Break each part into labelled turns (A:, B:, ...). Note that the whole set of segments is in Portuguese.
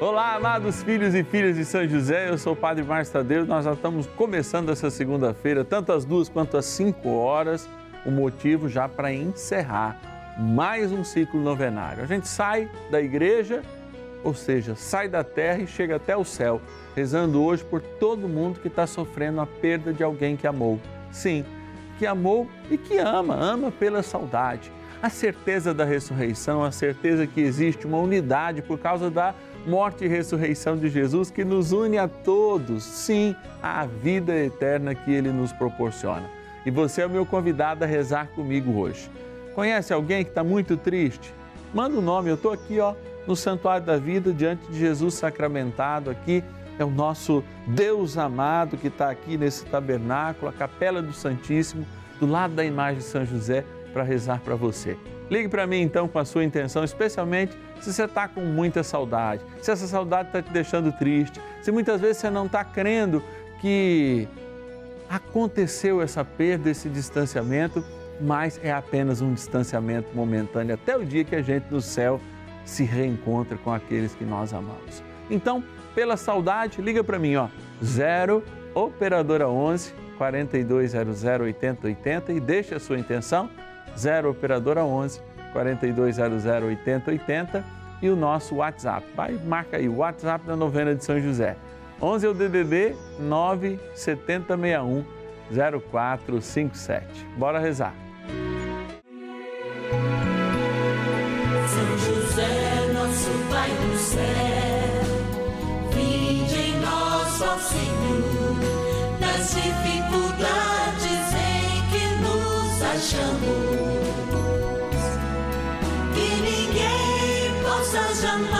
A: Olá, amados filhos e filhas de São José, eu sou o Padre Márcio Tadeu, nós já estamos começando essa segunda-feira, tanto às duas quanto às cinco horas, o motivo já para encerrar mais um ciclo novenário. A gente sai da igreja, ou seja, sai da terra e chega até o céu, rezando hoje por todo mundo que está sofrendo a perda de alguém que amou. Sim, que amou e que ama, ama pela saudade. A certeza da ressurreição, a certeza que existe uma unidade por causa da morte e ressurreição de Jesus que nos une a todos, sim, à vida eterna que ele nos proporciona. E você é o meu convidado a rezar comigo hoje. Conhece alguém que está muito triste? Manda o um nome, eu estou aqui ó, no Santuário da Vida, diante de Jesus sacramentado aqui. É o nosso Deus amado que está aqui nesse tabernáculo, a capela do Santíssimo, do lado da imagem de São José, para rezar para você. Ligue para mim então com a sua intenção, especialmente se você está com muita saudade, se essa saudade está te deixando triste, se muitas vezes você não está crendo que aconteceu essa perda, esse distanciamento, mas é apenas um distanciamento momentâneo até o dia que a gente no céu se reencontra com aqueles que nós amamos. Então, pela saudade, liga para mim, ó, 0 operadora 11 4200 8080 e deixa a sua intenção 0 operadora 11 4200 8080 e o nosso WhatsApp. Vai, marca aí o WhatsApp da novena de São José. 11 é o DDD 97061 0457. Bora rezar.
B: São José, nosso Pai do céu, vinde em nós, ó Senhor, nas dificuldades em que nos achamos. Jamais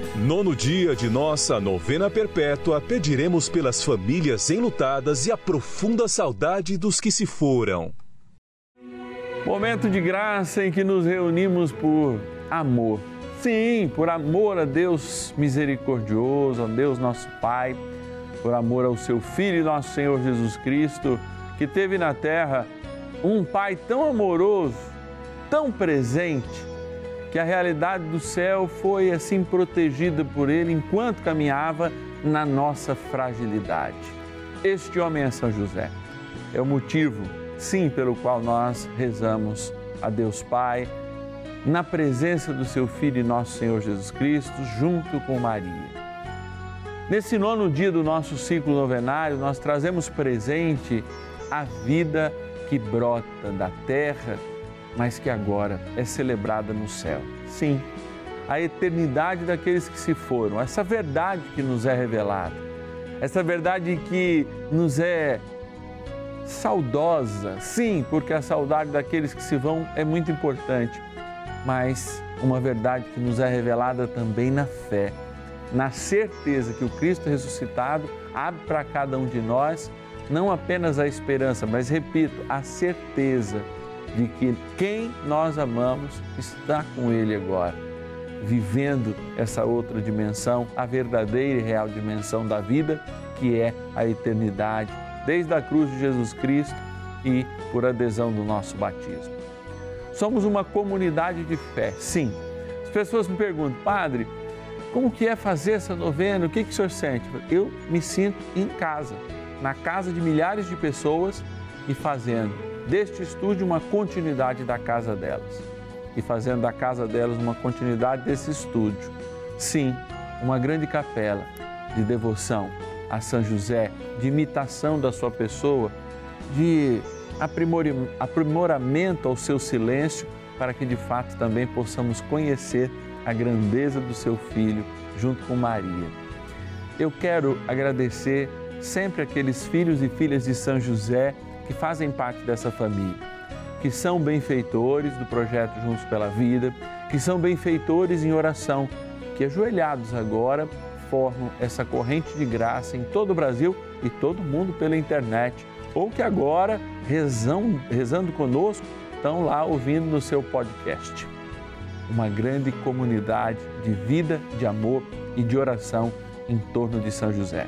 C: Nono dia de nossa novena perpétua, pediremos pelas famílias enlutadas e a profunda saudade dos que se foram.
A: Momento de graça em que nos reunimos por amor. Sim, por amor a Deus misericordioso, a Deus nosso Pai, por amor ao seu Filho, nosso Senhor Jesus Cristo, que teve na terra um Pai tão amoroso, tão presente que a realidade do céu foi assim protegida por ele enquanto caminhava na nossa fragilidade. Este homem é São José. É o motivo, sim, pelo qual nós rezamos a Deus Pai, na presença do seu Filho e nosso Senhor Jesus Cristo, junto com Maria. Nesse nono dia do nosso ciclo novenário, nós trazemos presente a vida que brota da terra mas que agora é celebrada no céu. Sim, a eternidade daqueles que se foram, essa verdade que nos é revelada, essa verdade que nos é saudosa, sim, porque a saudade daqueles que se vão é muito importante, mas uma verdade que nos é revelada também na fé, na certeza que o Cristo ressuscitado abre para cada um de nós não apenas a esperança, mas repito, a certeza de que quem nós amamos está com Ele agora, vivendo essa outra dimensão, a verdadeira e real dimensão da vida, que é a eternidade, desde a cruz de Jesus Cristo e por adesão do nosso batismo. Somos uma comunidade de fé, sim. As pessoas me perguntam, Padre, como que é fazer essa novena? O que, que o senhor sente? Eu me sinto em casa, na casa de milhares de pessoas e fazendo deste estúdio uma continuidade da casa delas. E fazendo da casa delas uma continuidade desse estúdio. Sim, uma grande capela de devoção a São José, de imitação da sua pessoa, de aprimoramento ao seu silêncio, para que de fato também possamos conhecer a grandeza do seu filho junto com Maria. Eu quero agradecer sempre aqueles filhos e filhas de São José que fazem parte dessa família, que são benfeitores do projeto Juntos pela Vida, que são benfeitores em oração, que ajoelhados agora formam essa corrente de graça em todo o Brasil e todo mundo pela internet, ou que agora rezam, rezando conosco estão lá ouvindo no seu podcast uma grande comunidade de vida, de amor e de oração em torno de São José.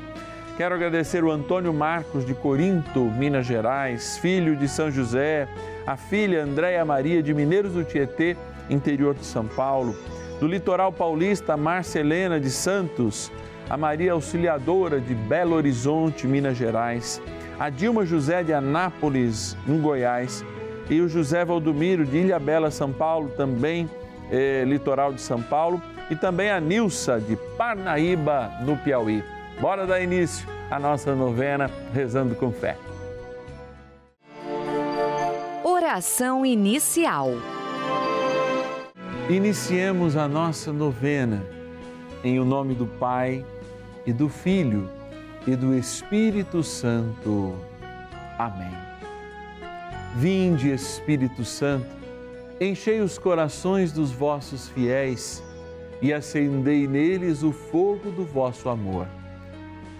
A: Quero agradecer o Antônio Marcos de Corinto, Minas Gerais, filho de São José, a filha Andréia Maria de Mineiros do Tietê, interior de São Paulo, do litoral paulista Márcia Helena de Santos, a Maria Auxiliadora de Belo Horizonte, Minas Gerais, a Dilma José de Anápolis, no Goiás, e o José Valdomiro de Ilha Bela, São Paulo, também eh, litoral de São Paulo, e também a Nilsa de Parnaíba, no Piauí. Bora dar início à nossa novena rezando com fé.
D: Oração inicial.
A: Iniciemos a nossa novena em o nome do Pai e do Filho e do Espírito Santo. Amém. Vinde, Espírito Santo Enchei os corações dos vossos fiéis e acendei neles o fogo do vosso amor.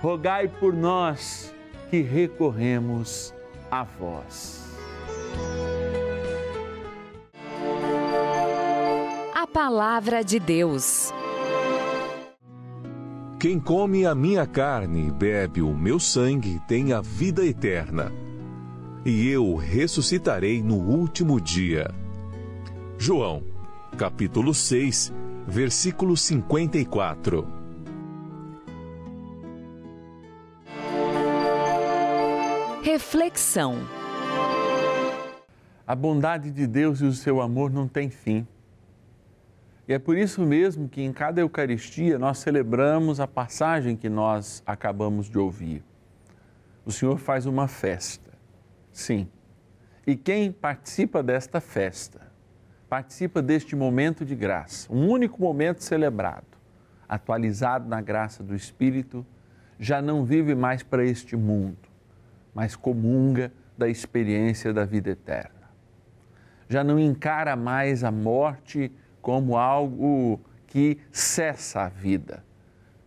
A: rogai por nós que recorremos a vós.
D: A Palavra de Deus.
C: Quem come a minha carne e bebe o meu sangue tem a vida eterna e eu ressuscitarei no último dia. João, capítulo 6, versículo 54.
D: Reflexão.
A: A bondade de Deus e o seu amor não têm fim. E é por isso mesmo que em cada Eucaristia nós celebramos a passagem que nós acabamos de ouvir. O Senhor faz uma festa Sim, E quem participa desta festa, participa deste momento de graça, um único momento celebrado, atualizado na graça do Espírito, já não vive mais para este mundo, mas comunga da experiência da vida eterna. Já não encara mais a morte como algo que cessa a vida,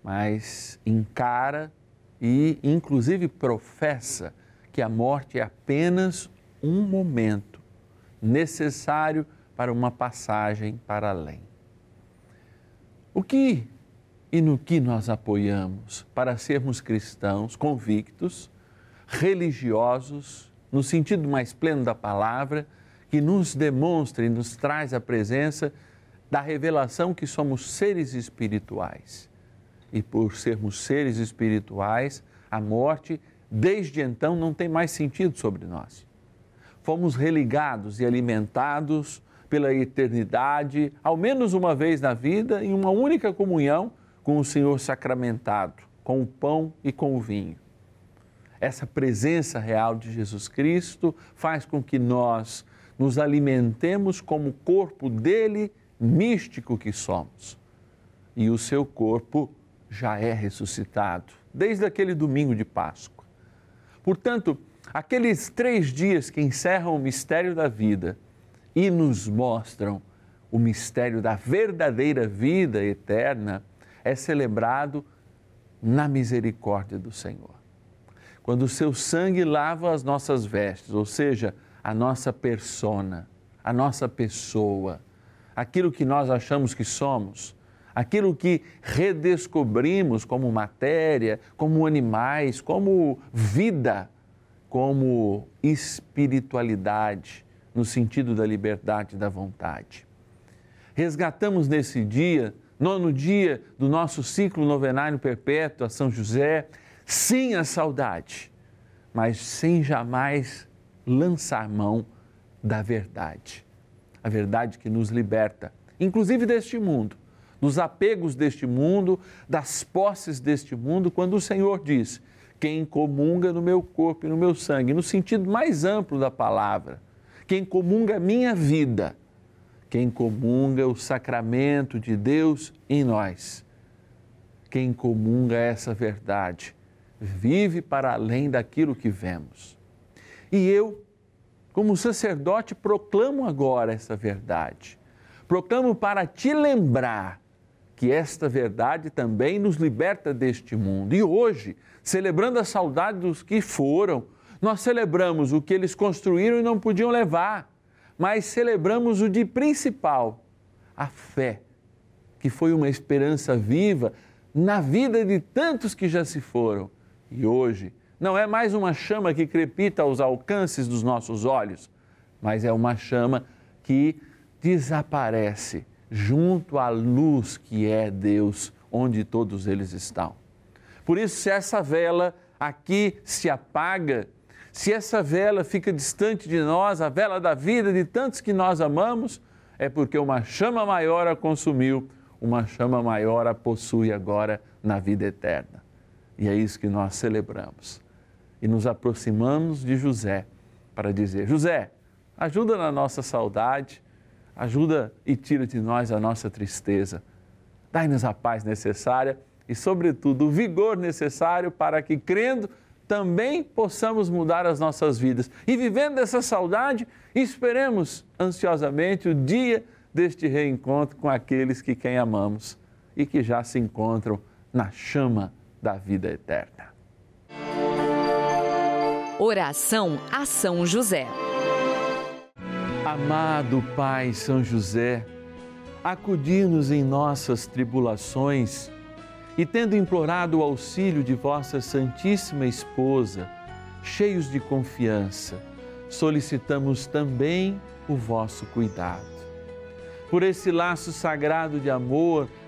A: mas encara e, inclusive, professa que a morte é apenas um momento necessário para uma passagem para além. O que e no que nós apoiamos para sermos cristãos convictos, religiosos, no sentido mais pleno da palavra, que nos demonstra e nos traz a presença da revelação que somos seres espirituais. E por sermos seres espirituais, a morte, desde então, não tem mais sentido sobre nós. Fomos religados e alimentados pela eternidade, ao menos uma vez na vida, em uma única comunhão com o Senhor sacramentado, com o pão e com o vinho. Essa presença real de Jesus Cristo faz com que nós nos alimentemos como corpo dele místico que somos. E o seu corpo já é ressuscitado desde aquele domingo de Páscoa. Portanto, aqueles três dias que encerram o mistério da vida e nos mostram o mistério da verdadeira vida eterna é celebrado na misericórdia do Senhor. Quando o seu sangue lava as nossas vestes, ou seja, a nossa persona, a nossa pessoa, aquilo que nós achamos que somos, aquilo que redescobrimos como matéria, como animais, como vida, como espiritualidade, no sentido da liberdade da vontade. Resgatamos nesse dia nono dia do nosso ciclo novenário perpétuo a São José, sim a saudade, mas sem jamais lançar mão da verdade. A verdade que nos liberta, inclusive deste mundo, dos apegos deste mundo, das posses deste mundo, quando o Senhor diz: quem comunga no meu corpo e no meu sangue, no sentido mais amplo da palavra, quem comunga a minha vida, quem comunga o sacramento de Deus em nós, quem comunga essa verdade, vive para além daquilo que vemos. E eu, como sacerdote, proclamo agora essa verdade. Proclamo para te lembrar que esta verdade também nos liberta deste mundo. E hoje, celebrando a saudade dos que foram, nós celebramos o que eles construíram e não podiam levar mas celebramos o de principal, a fé, que foi uma esperança viva na vida de tantos que já se foram. E hoje não é mais uma chama que crepita aos alcances dos nossos olhos, mas é uma chama que desaparece junto à luz que é Deus, onde todos eles estão. Por isso, se essa vela aqui se apaga, se essa vela fica distante de nós, a vela da vida de tantos que nós amamos, é porque uma chama maior a consumiu, uma chama maior a possui agora na vida eterna. E é isso que nós celebramos. E nos aproximamos de José para dizer: José, ajuda na nossa saudade, ajuda e tira de nós a nossa tristeza. Dai-nos a paz necessária e, sobretudo, o vigor necessário para que, crendo, também possamos mudar as nossas vidas. E vivendo essa saudade, esperemos ansiosamente o dia deste reencontro com aqueles que quem amamos e que já se encontram na chama da vida eterna.
D: Oração a São José.
A: Amado Pai São José, acudir-nos em nossas tribulações e tendo implorado o auxílio de vossa Santíssima Esposa, cheios de confiança, solicitamos também o vosso cuidado. Por esse laço sagrado de amor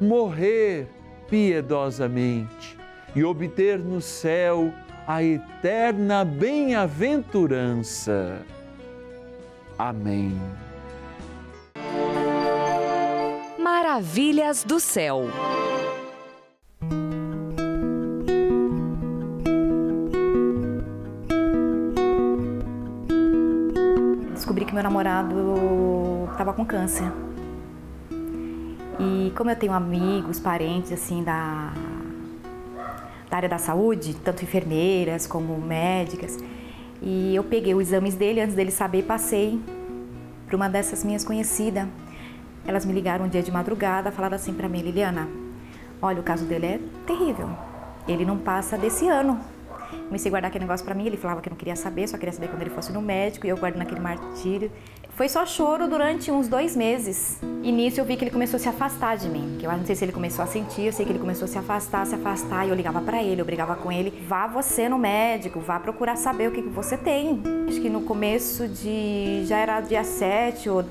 A: morrer piedosamente e obter no céu a eterna bem-aventurança. Amém.
D: Maravilhas do céu.
E: Descobri que meu namorado estava com câncer. E como eu tenho amigos, parentes assim da, da área da saúde, tanto enfermeiras como médicas, e eu peguei os exames dele antes dele saber, passei para uma dessas minhas conhecidas. Elas me ligaram um dia de madrugada, falaram assim para mim, Liliana, olha, o caso dele é terrível. Ele não passa desse ano. Comecei a guardar aquele negócio para mim, ele falava que não queria saber, só queria saber quando ele fosse no médico, e eu guardando aquele martírio. Foi só choro durante uns dois meses. E nisso eu vi que ele começou a se afastar de mim. Que eu não sei se ele começou a sentir, eu sei que ele começou a se afastar, se afastar. E eu ligava para ele, eu brigava com ele. Vá você no médico, vá procurar saber o que, que você tem. Acho que no começo de. já era dia 7 ou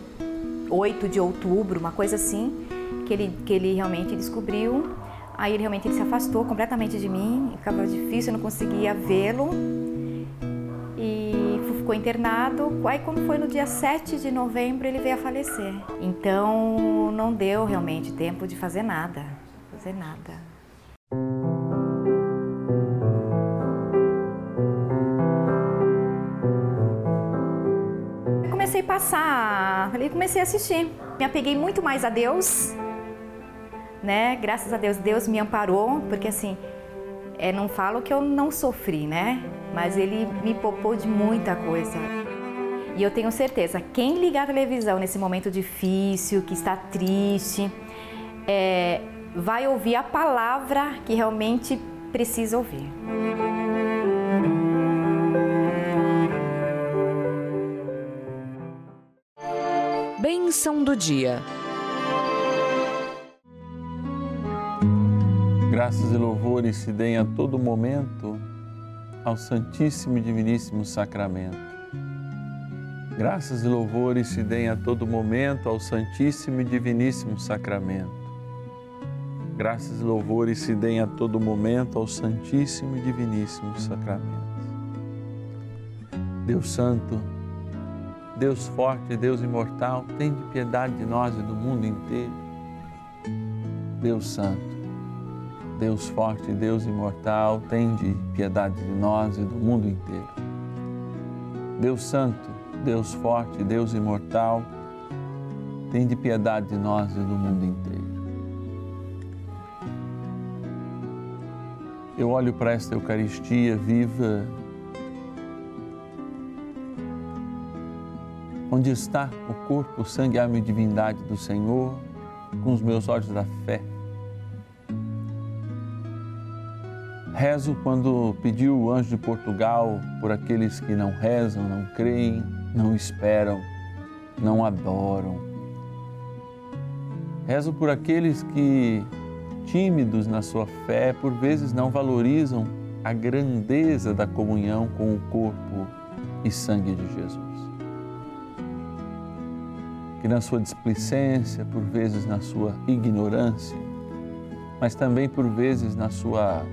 E: 8 de outubro, uma coisa assim, que ele, que ele realmente descobriu. Aí ele realmente ele se afastou completamente de mim, ficava difícil, eu não conseguia vê-lo. Ficou internado. Aí quando foi no dia 7 de novembro ele veio a falecer. Então não deu realmente tempo de fazer nada, fazer nada. Comecei a passar, ali comecei a assistir. Me apeguei muito mais a Deus, né? Graças a Deus, Deus me amparou, porque assim, é, não falo que eu não sofri, né? Mas Ele me poupou de muita coisa. E eu tenho certeza, quem ligar a televisão nesse momento difícil, que está triste, é, vai ouvir a palavra que realmente precisa ouvir.
D: Bênção do dia.
A: Graças e louvores se deem a todo momento ao Santíssimo e Diviníssimo Sacramento. Graças e louvores se deem a todo momento ao Santíssimo e Diviníssimo Sacramento. Graças e louvores se deem a todo momento ao Santíssimo e Diviníssimo Sacramento. Deus Santo, Deus forte, Deus imortal, tem de piedade de nós e do mundo inteiro. Deus Santo, Deus forte, Deus imortal, tem de piedade de nós e do mundo inteiro. Deus Santo, Deus forte, Deus imortal, tem de piedade de nós e do mundo inteiro. Eu olho para esta Eucaristia viva, onde está o corpo, o sangue, a e divindade do Senhor, com os meus olhos da fé Rezo quando pediu o anjo de Portugal por aqueles que não rezam, não creem, não esperam, não adoram. Rezo por aqueles que, tímidos na sua fé, por vezes não valorizam a grandeza da comunhão com o corpo e sangue de Jesus. Que na sua displicência, por vezes na sua ignorância, mas também por vezes na sua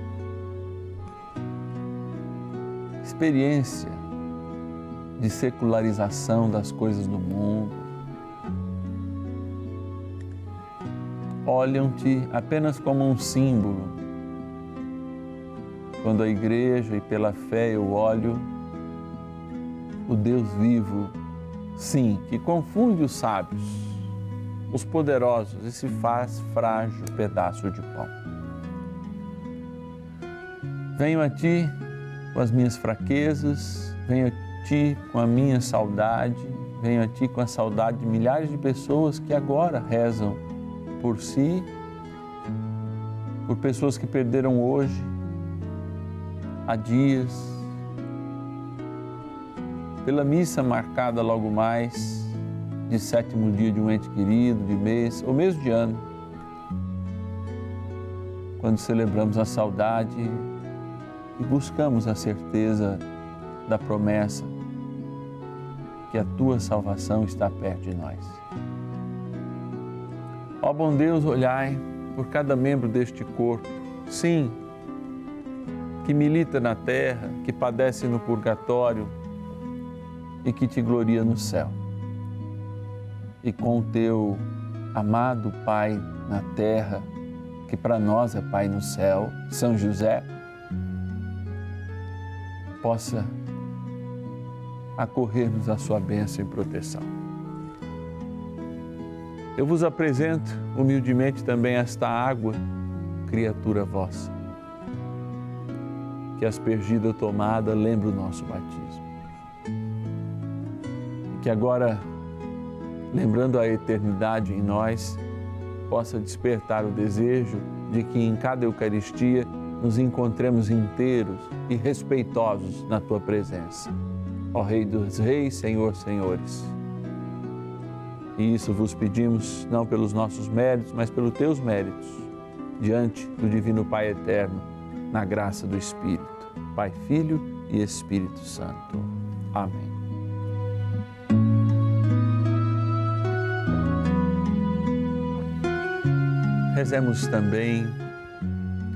A: experiência de secularização das coisas do mundo. olham-te apenas como um símbolo. Quando a igreja e pela fé eu olho o Deus vivo, sim, que confunde os sábios, os poderosos e se faz frágil pedaço de pão. Venho a ti com as minhas fraquezas, venho a ti com a minha saudade, venho a ti com a saudade de milhares de pessoas que agora rezam por si, por pessoas que perderam hoje, há dias, pela missa marcada logo mais, de sétimo dia de um ente querido, de mês ou mesmo de ano, quando celebramos a saudade e buscamos a certeza da promessa que a tua salvação está perto de nós. Ó bom Deus, olhai por cada membro deste corpo, sim, que milita na terra, que padece no purgatório e que te gloria no céu. E com o teu amado Pai na terra, que para nós é Pai no céu, São José, possa acorrer-nos a sua bênção e proteção. Eu vos apresento humildemente também esta água, criatura vossa, que aspergida tomada lembra o nosso batismo. Que agora, lembrando a eternidade em nós, possa despertar o desejo de que em cada Eucaristia nos encontremos inteiros e respeitosos na tua presença. Ó Rei dos Reis, Senhor, Senhores. E isso vos pedimos não pelos nossos méritos, mas pelos teus méritos, diante do Divino Pai Eterno, na graça do Espírito, Pai, Filho e Espírito Santo. Amém. Rezemos também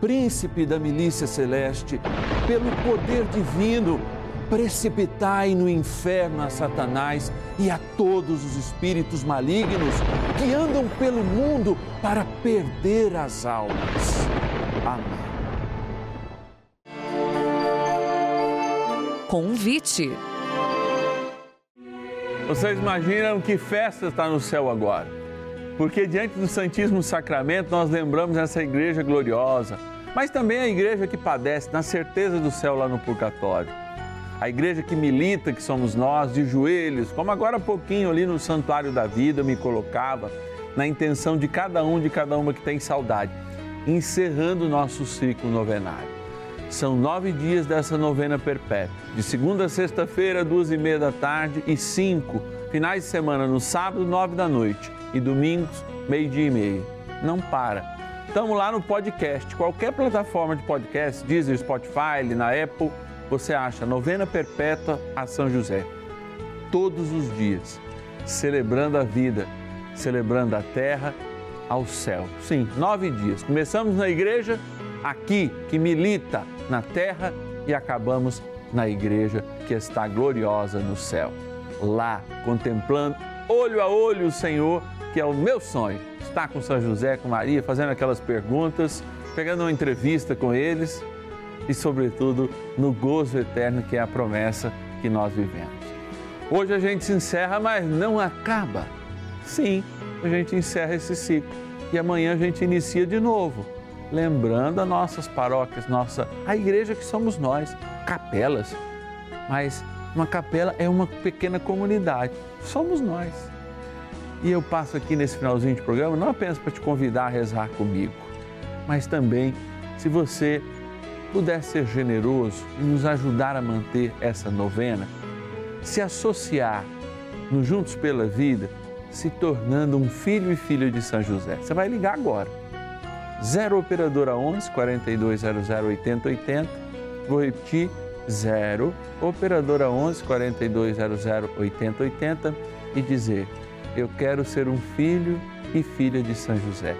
A: príncipe da milícia celeste, pelo poder divino, precipitai no inferno a Satanás e a todos os espíritos malignos que andam pelo mundo para perder as almas. Amém.
D: Convite.
A: Vocês imaginam que festa está no céu agora? Porque diante do Santíssimo Sacramento nós lembramos essa igreja gloriosa, mas também a igreja que padece na certeza do céu lá no purgatório. A igreja que milita, que somos nós, de joelhos, como agora há pouquinho ali no Santuário da Vida me colocava, na intenção de cada um, de cada uma que tem saudade, encerrando o nosso ciclo novenário. São nove dias dessa novena perpétua, de segunda a sexta-feira, duas e meia da tarde e cinco, finais de semana no sábado, nove da noite e domingos, meio-dia e meia. Não para. Estamos lá no podcast, qualquer plataforma de podcast, Deezer, Spotify, na Apple, você acha Novena Perpétua a São José. Todos os dias, celebrando a vida, celebrando a terra ao céu. Sim, nove dias. Começamos na igreja aqui, que milita na terra, e acabamos na igreja que está gloriosa no céu. Lá, contemplando olho a olho o Senhor, que é o meu sonho. Estar com São José, com Maria, fazendo aquelas perguntas, pegando uma entrevista com eles e, sobretudo, no gozo eterno que é a promessa que nós vivemos. Hoje a gente se encerra, mas não acaba. Sim, a gente encerra esse ciclo e amanhã a gente inicia de novo, lembrando as nossas paróquias, nossa, a igreja que somos nós, capelas. Mas uma capela é uma pequena comunidade, somos nós. E eu passo aqui nesse finalzinho de programa não apenas para te convidar a rezar comigo, mas também se você puder ser generoso e nos ajudar a manter essa novena, se associar no Juntos pela Vida, se tornando um filho e filha de São José. Você vai ligar agora. 0 operadora 11 4200 8080. Vou repetir 0 operadora 11 4200 8080 e dizer: eu quero ser um filho e filha de São José.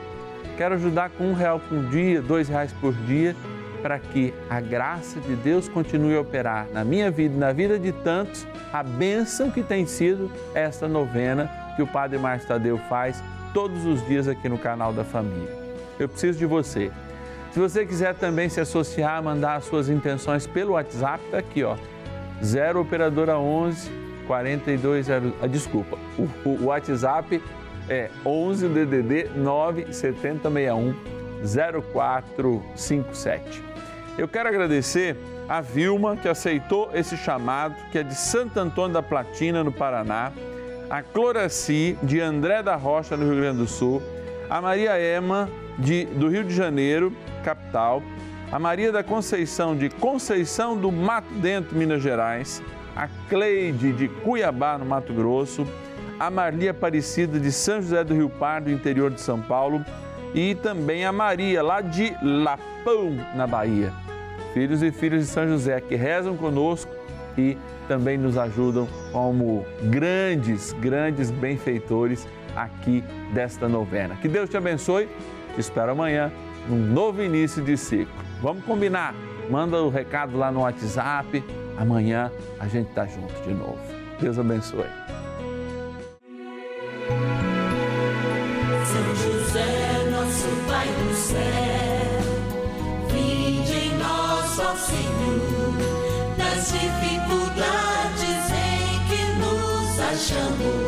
A: Quero ajudar com um real por dia, dois reais por dia, para que a graça de Deus continue a operar na minha vida e na vida de tantos, a bênção que tem sido esta novena que o Padre Márcio Tadeu faz todos os dias aqui no canal da família. Eu preciso de você. Se você quiser também se associar, mandar as suas intenções pelo WhatsApp, tá aqui, ó. 0 operadora 11 4200. Ah, desculpa. O, o, WhatsApp é 11 DDD 97061 0457. Eu quero agradecer a Vilma que aceitou esse chamado, que é de Santo Antônio da Platina, no Paraná a Cloraci, de André da Rocha, no Rio Grande do Sul, a Maria Ema, de, do Rio de Janeiro, capital, a Maria da Conceição, de Conceição do Mato Dentro, Minas Gerais, a Cleide, de Cuiabá, no Mato Grosso, a Marlia Aparecida, de São José do Rio Pardo, interior de São Paulo, e também a Maria, lá de Lapão, na Bahia. Filhos e filhas de São José que rezam conosco e também nos ajudam como grandes, grandes benfeitores aqui desta novena. Que Deus te abençoe. Te espero amanhã num novo início de ciclo. Vamos combinar? Manda o recado lá no WhatsApp. Amanhã a gente tá junto de novo. Deus abençoe.
B: São José, nosso Pai do céu, vinde em nós, Senhor, nas dificuldades achamos que ninguém possa